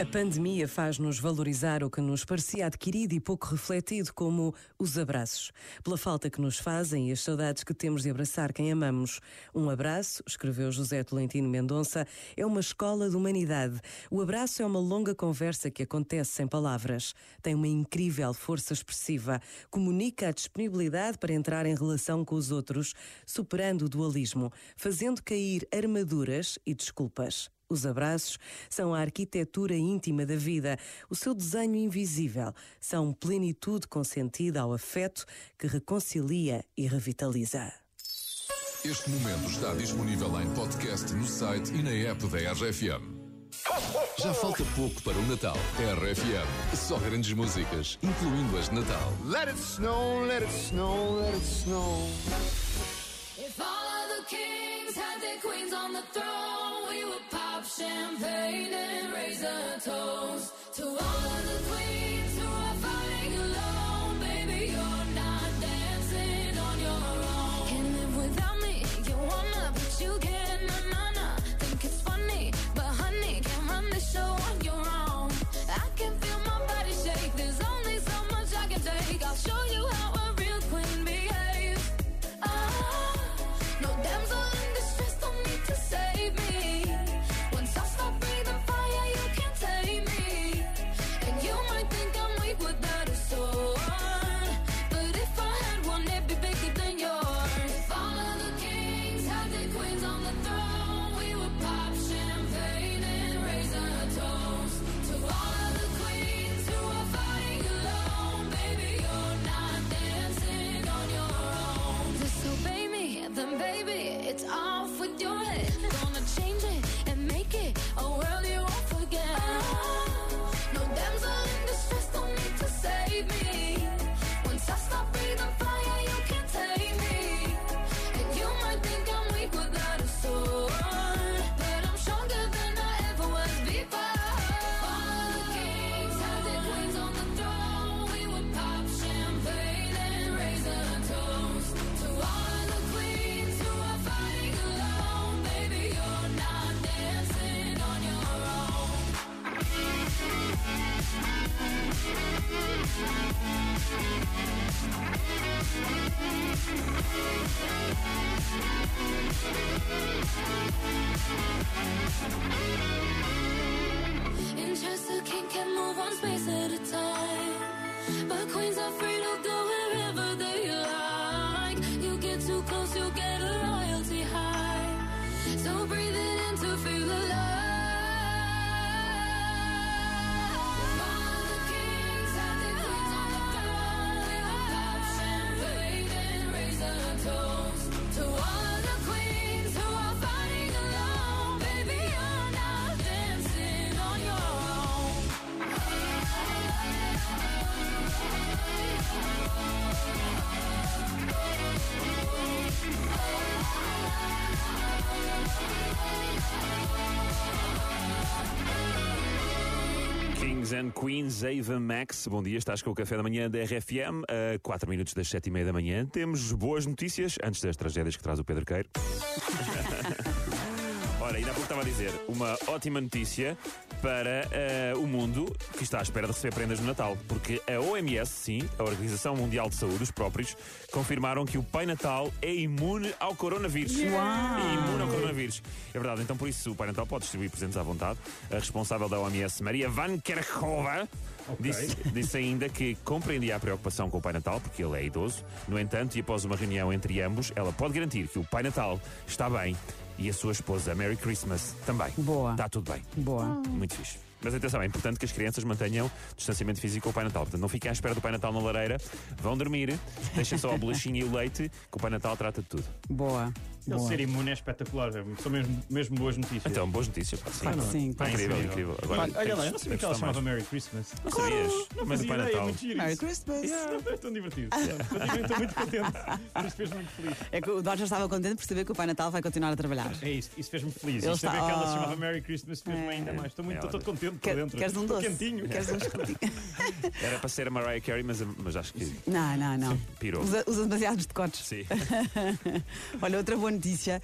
A pandemia faz-nos valorizar o que nos parecia adquirido e pouco refletido, como os abraços. Pela falta que nos fazem e as saudades que temos de abraçar quem amamos. Um abraço, escreveu José Tolentino Mendonça, é uma escola de humanidade. O abraço é uma longa conversa que acontece sem palavras. Tem uma incrível força expressiva. Comunica a disponibilidade para entrar em relação com os outros, superando o dualismo, fazendo cair armaduras e desculpas. Os abraços são a arquitetura íntima da vida, o seu desenho invisível, são plenitude consentida ao afeto que reconcilia e revitaliza. Este momento está disponível em podcast no site e na app da RFM. Já falta pouco para o Natal. RFM, só grandes músicas, incluindo as de Natal. Let it snow, let it snow, let it snow. If all of the kings had their queens on the throne, champagne and raise a toast to all of the queens spaces Kings and Queens, Ava Max. Bom dia, estás com o café da manhã da RFM, a 4 minutos das 7 e meia da manhã. Temos boas notícias antes das tragédias que traz o Pedro Queiro. Ora, ainda há pouco estava a dizer, uma ótima notícia para eh, o mundo que está à espera de receber prendas no Natal. Porque a OMS, sim, a Organização Mundial de Saúde, os próprios, confirmaram que o Pai Natal é imune ao coronavírus. É imune ao coronavírus. É verdade, então por isso o Pai Natal pode distribuir presentes à vontade. A responsável da OMS, Maria Van Kerkhove, disse, disse ainda que compreendia a preocupação com o Pai Natal, porque ele é idoso. No entanto, e após uma reunião entre ambos, ela pode garantir que o Pai Natal está bem e a sua esposa, Merry Christmas, também. Boa. Está tudo bem. Boa. Muito fixe. Mas atenção, é importante que as crianças mantenham distanciamento físico com o Pai Natal. Portanto, não fiquem à espera do Pai Natal na lareira, vão dormir, deixem só a bolachinha e o leite, que o Pai Natal trata de tudo. Boa. Ele Boa. ser imune é espetacular, são mesmo, mesmo boas notícias. Então, boas notícias. Pá, sim. Claro sim. Pá, incrível, Sim. incrível. Agora, Olha, olha lá, eu não sabia que ela chamava mais. Merry Christmas. Não sabias? Não Mas o fazia Pai ideia, Natal. Merry. Christmas. Yeah, é tão divertido. Eu estou muito contente. Isso fez-me muito feliz. É que o Dodger estava contente por saber que o Pai Natal vai continuar a trabalhar. É isso, isso fez-me feliz. Ele E saber está- que ela se Oh. chamava Merry Christmas fez-me ainda mais. Estou muito, É, estou todo contente por dentro. queres um doce? quentinho. Queres um escutinho? Era para ser a Mariah Carey, mas, mas acho que Não, não, não. pirou. Usa, usa demasiados decotes. Sim. Olha, outra boa notícia.